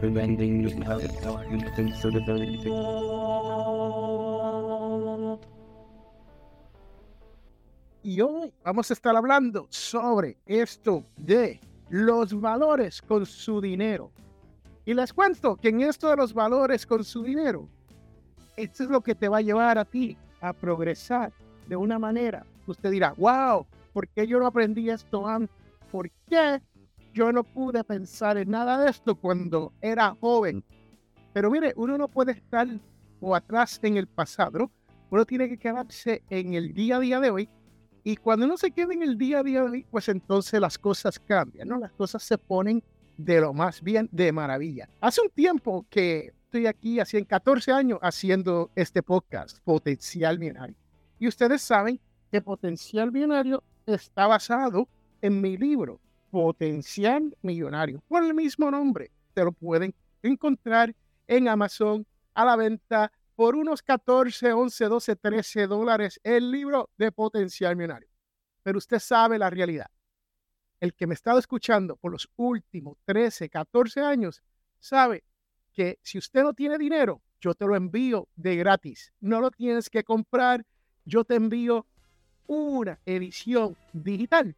preventing Y hoy vamos a estar hablando sobre esto de los valores con su dinero. Y les cuento que en esto de los valores con su dinero, esto es lo que te va a llevar a ti a progresar de una manera. Usted dirá, wow, ¿por qué yo no aprendí esto antes? ¿Por qué yo no pude pensar en nada de esto cuando era joven? Pero mire, uno no puede estar o atrás en el pasado, uno tiene que quedarse en el día a día de hoy. Y cuando uno se queda en el día a día de hoy, pues entonces las cosas cambian, ¿no? Las cosas se ponen de lo más bien, de maravilla. Hace un tiempo que estoy aquí, hace 14 años, haciendo este podcast, Potencial Binario. Y ustedes saben que Potencial Binario está basado en mi libro, Potencial Millonario, por el mismo nombre. Te lo pueden encontrar en Amazon a la venta por unos 14, 11, 12, 13 dólares el libro de Potencial Millonario. Pero usted sabe la realidad. El que me ha estado escuchando por los últimos 13, 14 años sabe que si usted no tiene dinero, yo te lo envío de gratis. No lo tienes que comprar. Yo te envío una edición digital,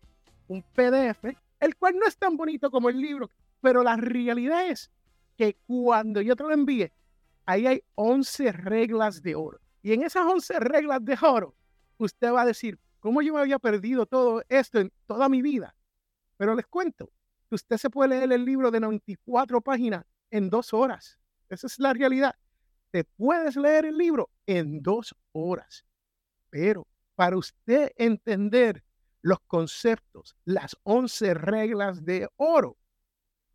un PDF, el cual no es tan bonito como el libro, pero la realidad es que cuando yo te lo envíe, ahí hay 11 reglas de oro. Y en esas 11 reglas de oro, usted va a decir, ¿cómo yo me había perdido todo esto en toda mi vida? Pero les cuento que usted se puede leer el libro de 94 páginas en dos horas. Esa es la realidad. Te puedes leer el libro en dos horas. Pero para usted entender los conceptos, las 11 reglas de oro.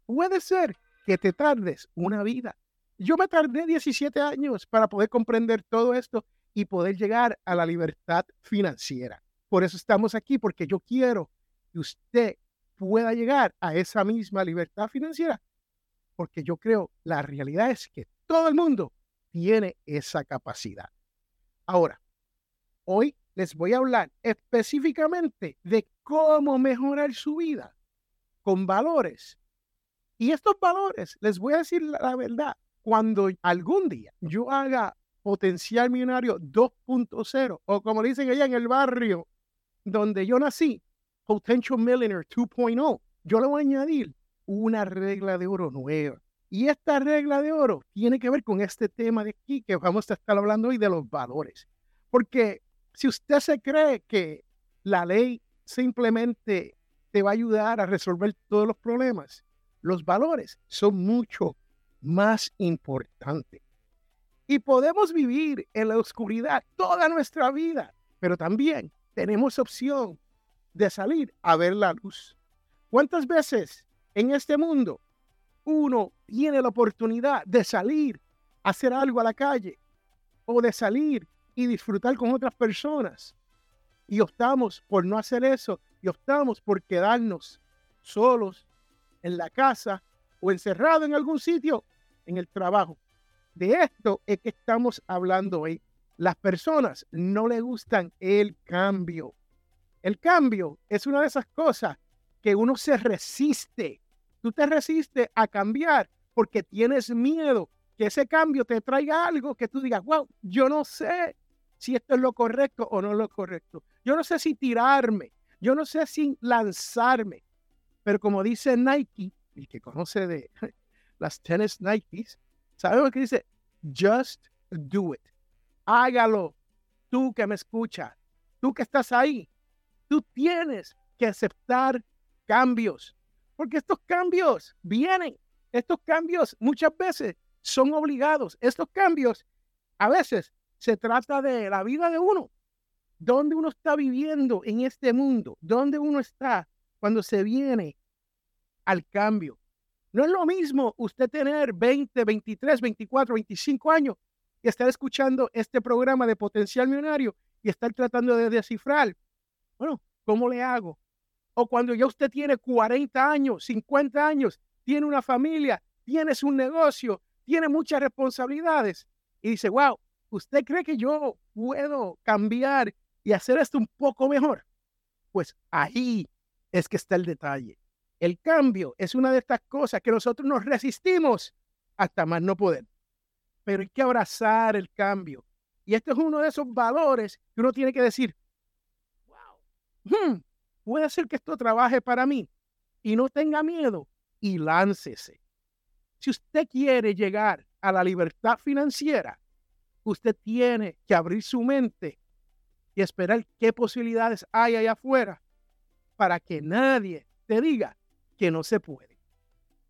Puede ser que te tardes una vida. Yo me tardé 17 años para poder comprender todo esto y poder llegar a la libertad financiera. Por eso estamos aquí, porque yo quiero que usted pueda llegar a esa misma libertad financiera, porque yo creo la realidad es que todo el mundo tiene esa capacidad. Ahora, hoy les voy a hablar específicamente de cómo mejorar su vida con valores. Y estos valores, les voy a decir la, verdad, cuando algún día yo haga potencial millonario 2.0 o como dicen allá en el barrio donde yo nací, Potential Millionaire 2.0, yo le voy a añadir una regla de oro nueva. Y esta regla de oro tiene que ver con este tema de aquí que vamos a estar hablando hoy de los valores. Porque si usted se cree que la ley simplemente te va a ayudar a resolver todos los problemas, los valores son mucho más importantes. Y podemos vivir en la oscuridad toda nuestra vida, pero también tenemos opción de salir a ver la luz. ¿Cuántas veces en este mundo uno tiene la oportunidad de salir a hacer algo a la calle o de salir y disfrutar con otras personas. Y optamos por no hacer eso y optamos por quedarnos solos en la casa o encerrado en algún sitio en el trabajo. De esto es que estamos hablando hoy. Las personas no le gustan el cambio. El cambio es una de esas cosas que uno se resiste. Tú te resistes a cambiar porque tienes miedo que ese cambio te traiga algo que tú digas, wow, yo no sé si esto es lo correcto o no lo correcto. Yo no sé si tirarme, yo no sé si lanzarme, pero como dice Nike, el que conoce de las tenis Nikes, sabemos que dice, just do it. Hágalo. Tú que me escuchas, tú que estás ahí, tú tienes que aceptar cambios, porque estos cambios vienen, estos cambios muchas veces son obligados, estos cambios a veces se trata de la vida de uno. ¿Dónde uno está viviendo en este mundo? ¿Dónde uno está cuando se viene al cambio? No es lo mismo usted tener 20, 23, 24, 25 años y estar escuchando este programa de potencial millonario y estar tratando de descifrar, bueno, ¿cómo le hago? O cuando ya usted tiene 40 años, 50 años, tiene una familia, tiene un negocio, tiene muchas responsabilidades y dice, wow, ¿usted cree que yo puedo cambiar y hacer esto un poco mejor? Pues ahí es que está el detalle. El cambio es una de estas cosas que nosotros nos resistimos hasta más no poder. Pero hay que abrazar el cambio. Y este es uno de esos valores que uno tiene que decir, wow, hmm, puede ser que esto trabaje para mí y no tenga miedo y láncese. Si usted quiere llegar a la libertad financiera, usted tiene que abrir su mente y esperar qué posibilidades hay allá afuera para que nadie te diga que no se puede.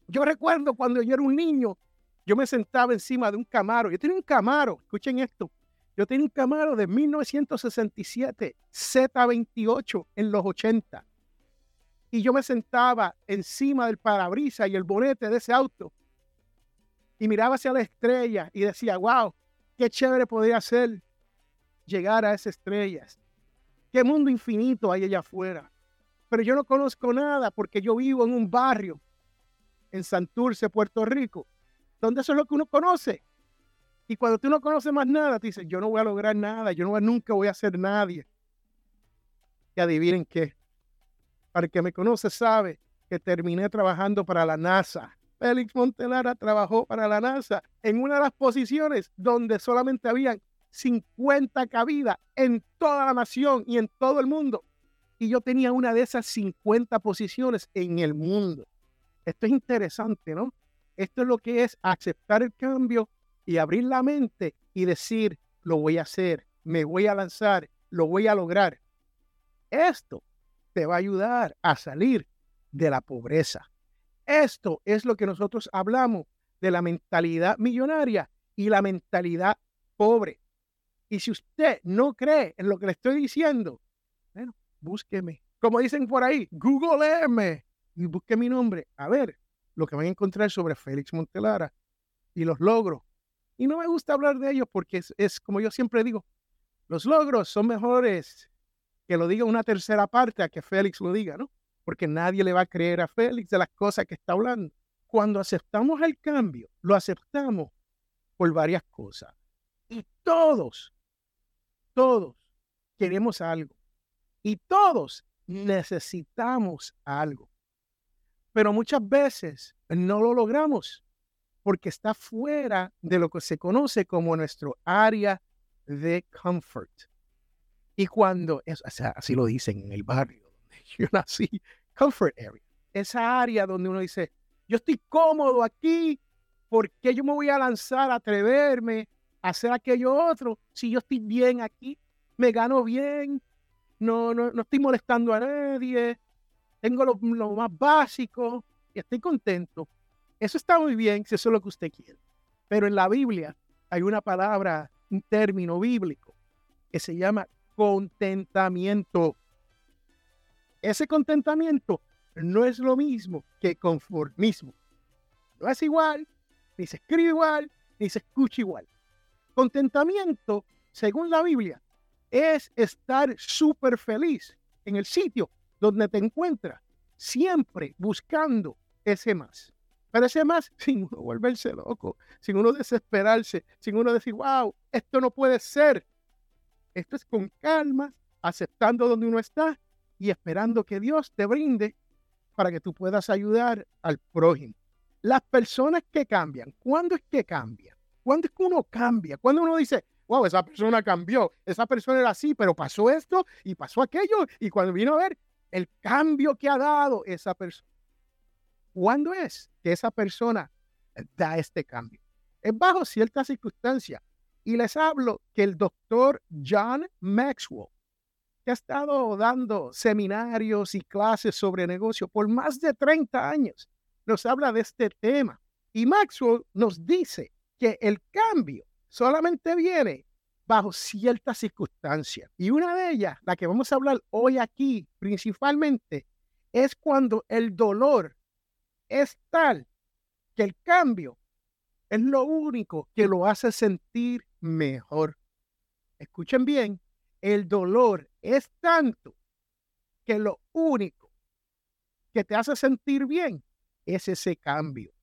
Yo recuerdo cuando yo era un niño, yo me sentaba encima de un camaro. Yo tenía un camaro, escuchen esto. Yo tenía un camaro de 1967, Z28 en los 80. Y yo me sentaba encima del parabrisas y el bonete de ese auto y miraba hacia la estrella y decía, wow, qué chévere podría ser llegar a esas estrellas. Qué mundo infinito hay allá afuera. Pero yo no conozco nada porque yo vivo en un barrio en Santurce, Puerto Rico, donde eso es lo que uno conoce. Y cuando tú no conoces más nada, te dices, yo no voy a lograr nada, yo no, nunca voy a ser nadie. Y adivinen qué. Para el que me conoce sabe que terminé trabajando para la NASA. Félix Montelara trabajó para la NASA en una de las posiciones donde solamente habían 50 cabidas en toda la nación y en todo el mundo. Y yo tenía una de esas 50 posiciones en el mundo. Esto es interesante, ¿no? Esto es lo que es aceptar el cambio y abrir la mente y decir, lo voy a hacer, me voy a lanzar, lo voy a lograr. Esto te va a ayudar a salir de la pobreza. Esto es lo que nosotros hablamos de la mentalidad millonaria y la mentalidad pobre. Y si usted no cree en lo que le estoy diciendo, bueno, búsqueme. Como dicen por ahí, Google y busque mi nombre. A ver lo que van a encontrar sobre Félix Montelara y los logros. Y no me gusta hablar de ellos porque es, es como yo siempre digo, los logros son mejores que lo diga una tercera parte a que Félix lo diga, ¿no? Porque nadie le va a creer a Félix de las cosas que está hablando. Cuando aceptamos el cambio, lo aceptamos por varias cosas. Y todos todos queremos algo y todos necesitamos algo. Pero muchas veces no lo logramos porque está fuera de lo que se conoce como nuestro área de comfort. Y cuando, así lo dicen en el barrio yo nací, comfort area, esa área donde uno dice, yo estoy cómodo aquí, ¿por qué yo me voy a lanzar, a atreverme hacer aquello otro si yo estoy bien aquí? Me gano bien, no, no, no estoy molestando a nadie, tengo lo, lo más básico y estoy contento. Eso está muy bien si eso es lo que usted quiere. Pero en la Biblia hay una palabra, un término bíblico que se llama contentamiento. Ese contentamiento no es lo mismo que conformismo. No es igual, ni se escribe igual, ni se escucha igual. Contentamiento, según la Biblia, es estar súper feliz en el sitio donde te encuentras, siempre buscando ese más. Pero ese más sin uno volverse loco, sin uno desesperarse, sin uno decir, wow, esto no puede ser. Esto es con calma, aceptando donde uno está y esperando que Dios te brinde para que tú puedas ayudar al prójimo. Las personas que cambian, ¿cuándo es que cambian? ¿Cuándo es que uno cambia? Cuando uno dice, wow, esa persona cambió, esa persona era así, pero pasó esto y pasó aquello, y cuando vino a ver el cambio que ha dado esa persona, ¿cuándo es que esa persona da este cambio? Es bajo ciertas circunstancias. Y les hablo que el doctor John Maxwell, que ha estado dando seminarios y clases sobre negocio por más de 30 años, nos habla de este tema. Y Maxwell nos dice que el cambio solamente viene bajo ciertas circunstancias. Y una de ellas, la que vamos a hablar hoy aquí principalmente, es cuando el dolor es tal que el cambio es lo único que lo hace sentir mejor. Escuchen bien, el dolor es tanto que lo único que te hace sentir bien es ese cambio.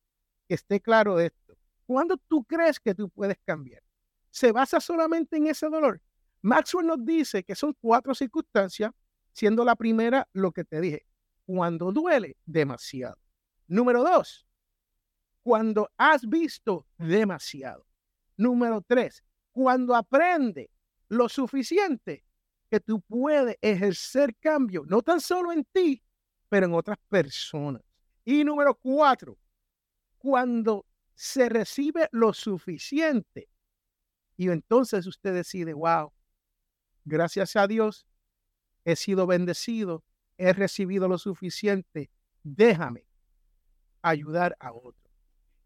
Que esté claro esto. ¿Cuándo tú crees que tú puedes cambiar? ¿Se basa solamente en ese dolor? Maxwell nos dice que son cuatro circunstancias, siendo la primera lo que te dije, cuando duele demasiado. Número dos, cuando has visto demasiado. Número tres, cuando aprende lo suficiente que tú puedes ejercer cambio, no tan solo en ti, pero en otras personas. Y número cuatro, cuando se recibe lo suficiente y entonces usted decide, wow, gracias a Dios, he sido bendecido, he recibido lo suficiente, déjame ayudar a otro.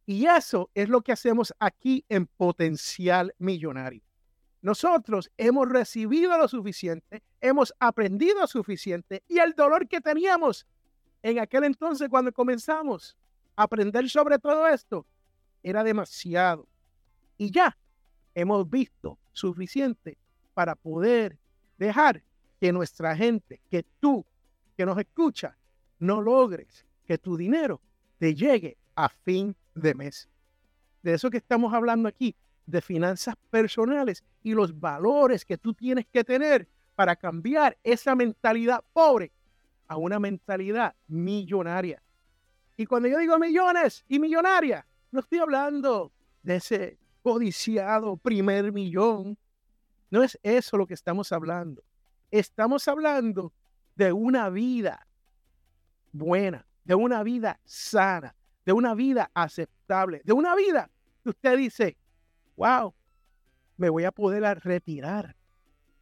Y eso es lo que hacemos aquí en Potencial Millonario. Nosotros hemos recibido lo suficiente, hemos aprendido suficiente y el dolor que teníamos en aquel entonces cuando comenzamos a aprender sobre todo esto era demasiado. Y ya hemos visto suficiente para poder dejar que nuestra gente, que tú que nos escucha, no logres que tu dinero te llegue a fin de mes. De eso que estamos hablando aquí, de finanzas personales y los valores que tú tienes que tener para cambiar esa mentalidad pobre a una mentalidad millonaria. Y cuando yo digo millones y millonaria, no estoy hablando de ese codiciado primer millón. No es eso lo que estamos hablando. Estamos hablando de una vida buena, de una vida sana, de una vida aceptable, de una vida que usted dice, wow, me voy a poder retirar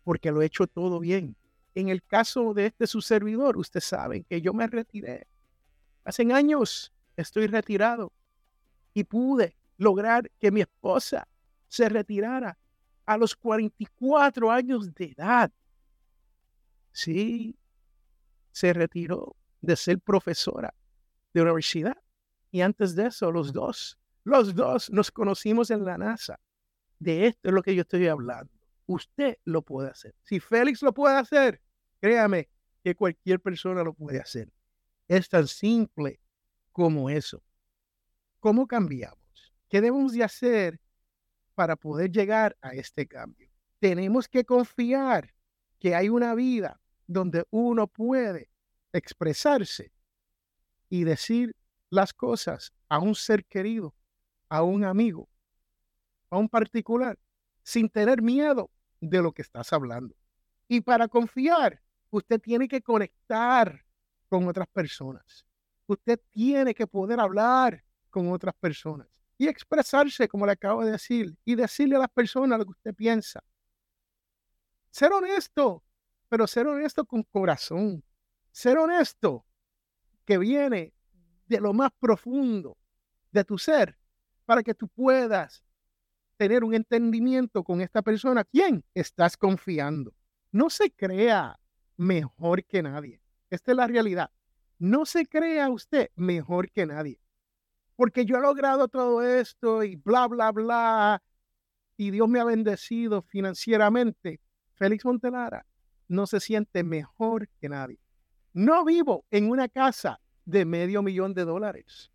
porque lo he hecho todo bien. En el caso de este su servidor, usted sabe que yo me retiré. Hace años estoy retirado y pude lograr que mi esposa se retirara a los 44 años de edad. Sí, se retiró de ser profesora de universidad. Y antes de eso, los dos, los dos nos conocimos en la NASA. De esto es lo que yo estoy hablando. Usted lo puede hacer. Si Félix lo puede hacer, créame que cualquier persona lo puede hacer. Es tan simple como eso. ¿Cómo cambiamos? ¿Qué debemos de hacer para poder llegar a este cambio? Tenemos que confiar que hay una vida donde uno puede expresarse y decir las cosas a un ser querido, a un amigo, un particular, sin tener miedo de lo que estás hablando. Y para confiar, usted tiene que conectar con otras personas. Usted tiene que poder hablar con otras personas y expresarse, como le acabo de decir, y decirle a las personas lo que usted piensa. Ser honesto, pero ser honesto con corazón. Ser honesto que viene de lo más profundo de tu ser para que tú puedas tener un entendimiento con esta persona. ¿Quién estás confiando? No se crea mejor que nadie. Esta es la realidad. No se crea usted mejor que nadie porque yo he logrado todo esto y bla, bla, bla, y Dios me ha bendecido financieramente, Félix Montelara no se siente mejor que nadie. No vivo en una casa de medio millón de dólares.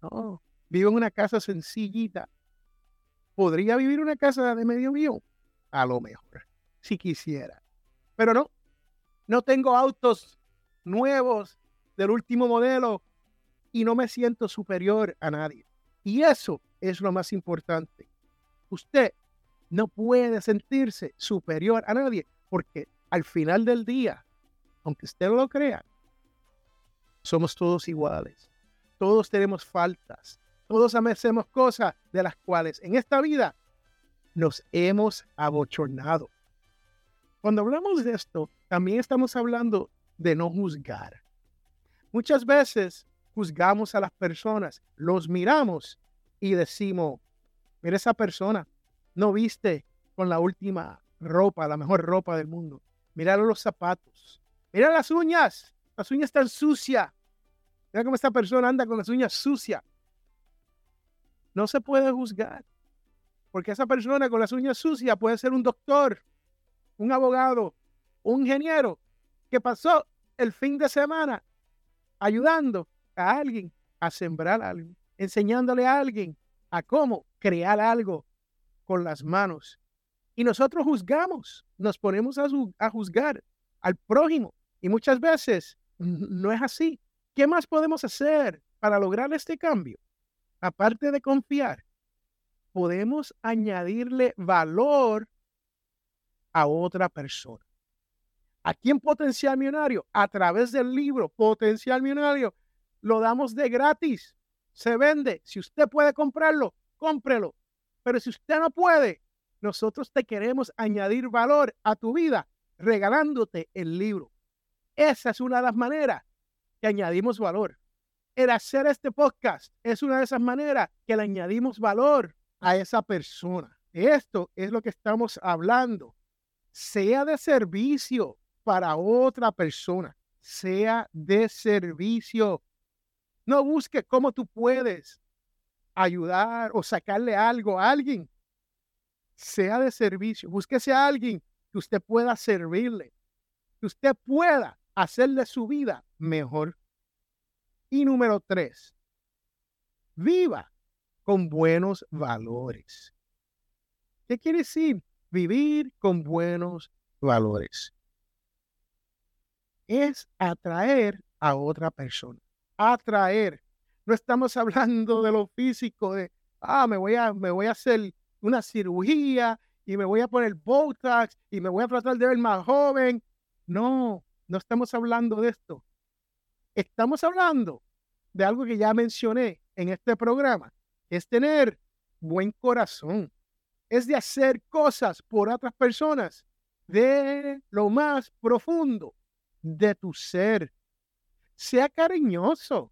No, vivo en una casa sencillita. ¿Podría vivir una casa de medio millón? A lo mejor, si quisiera. Pero no, no tengo autos nuevos del último modelo y no me siento superior a nadie. Y eso es lo más importante. Usted no puede sentirse superior a nadie porque al final del día, aunque usted no lo crea, somos todos iguales. Todos tenemos faltas. Todos hacemos cosas de las cuales en esta vida nos hemos abochornado. Cuando hablamos de esto, también estamos hablando de no juzgar. Muchas veces juzgamos a las personas, los miramos y decimos, mira esa persona, no viste con la última ropa, la mejor ropa del mundo. Mira los zapatos, mira las uñas, las uñas están sucias. Mira cómo esta persona anda con las uñas sucias. No se puede juzgar, porque esa persona con las uñas sucias puede ser un doctor, un abogado, un ingeniero que pasó el fin de semana ayudando a alguien a sembrar algo, enseñándole a alguien a cómo crear algo con las manos. Y nosotros juzgamos, nos ponemos a, juzgar al prójimo. Y muchas veces no es así. ¿Qué más podemos hacer para lograr este cambio? Aparte de confiar, podemos añadirle valor a otra persona. Aquí en Potencial Millonario, a través del libro Potencial Millonario, lo damos de gratis. Se vende. Si usted puede comprarlo, cómprelo. Pero si usted no puede, nosotros te queremos añadir valor a tu vida regalándote el libro. Esa es una de las maneras que añadimos valor. El hacer este podcast es una de esas maneras que le añadimos valor a esa persona. Esto es lo que estamos hablando. Sea de servicio para otra persona. Sea de servicio. No busque cómo tú puedes ayudar o sacarle algo a alguien. Sea de servicio. Búsquese a alguien que usted pueda servirle. Que usted pueda hacerle su vida mejor. Y número tres, viva con buenos valores. ¿Qué quiere decir? Vivir con buenos valores es atraer a otra persona. Atraer. No estamos hablando de lo físico, de, ah, me voy a, me voy a hacer una cirugía y me voy a poner Botox y me voy a tratar de ver más joven. No, no estamos hablando de esto. Estamos hablando de algo que ya mencioné en este programa. Es tener buen corazón. Es de hacer cosas por otras personas de lo más profundo de tu ser. Sea cariñoso.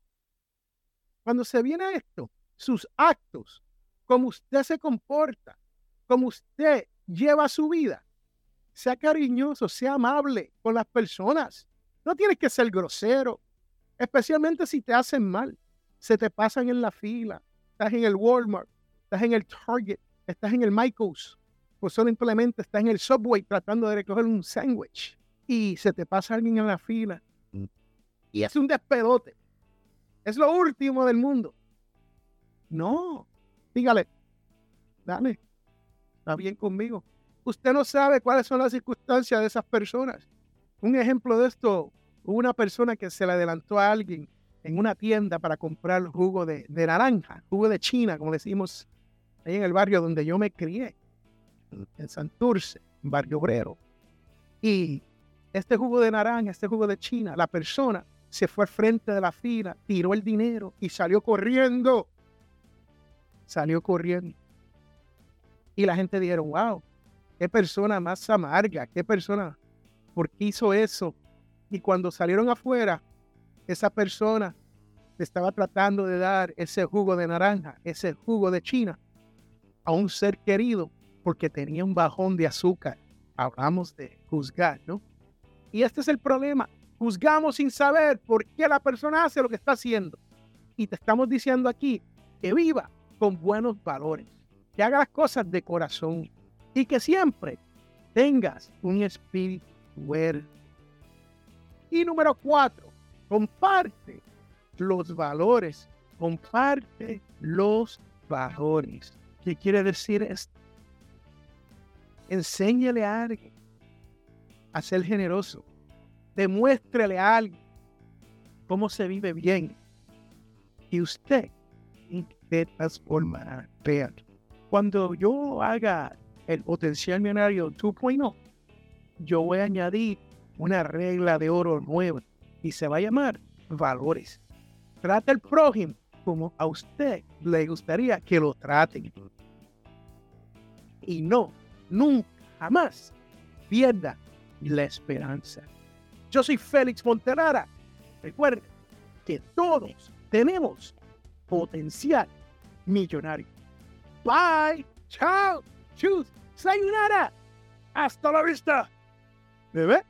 Cuando se viene a esto, sus actos, como usted se comporta, como usted lleva su vida, sea cariñoso, sea amable con las personas. No tienes que ser grosero, especialmente si te hacen mal. Se te pasan en la fila, estás en el Walmart, estás en el Target, estás en el Michaels, pues simplemente estás en el Subway tratando de recoger un sándwich y se te pasa alguien en la fila mm. y es un despedote. Es lo último del mundo. No, dígale, dale, está bien conmigo. Usted no sabe cuáles son las circunstancias de esas personas. Un ejemplo de esto, hubo una persona que se le adelantó a alguien en una tienda para comprar jugo de, naranja, jugo de China, como decimos ahí en el barrio donde yo me crié, en Santurce, barrio obrero. Y este jugo de naranja, este jugo de China, la persona se fue al frente de la fila, tiró el dinero y salió corriendo. Salió corriendo. Y la gente dijeron, wow, qué persona más amarga, qué persona, ¿por qué hizo eso? Y cuando salieron afuera, esa persona estaba tratando de dar ese jugo de naranja, ese jugo de China, a un ser querido porque tenía un bajón de azúcar. Hablamos de juzgar, ¿no? Y este es el problema. Juzgamos sin saber por qué la persona hace lo que está haciendo. Y te estamos diciendo aquí que viva con buenos valores, que hagas cosas de corazón y que siempre tengas un espíritu. Y número cuatro, comparte los valores. Comparte los valores. ¿Qué quiere decir esto? Enséñale a alguien a ser generoso. Demuéstrele a alguien cómo se vive bien. Y usted de transformar. Vean, cuando yo haga el potencial millonario 2.0, yo voy a añadir una regla de oro nueva y se va a llamar valores. Trata el prójimo como a usted le gustaría que lo traten. Y no, nunca, jamás pierda la esperanza. Yo soy Félix Monterara. Recuerden que todos tenemos potencial millonario. Bye. Chao. Chus. Sayonara. Hasta la vista. Bebé.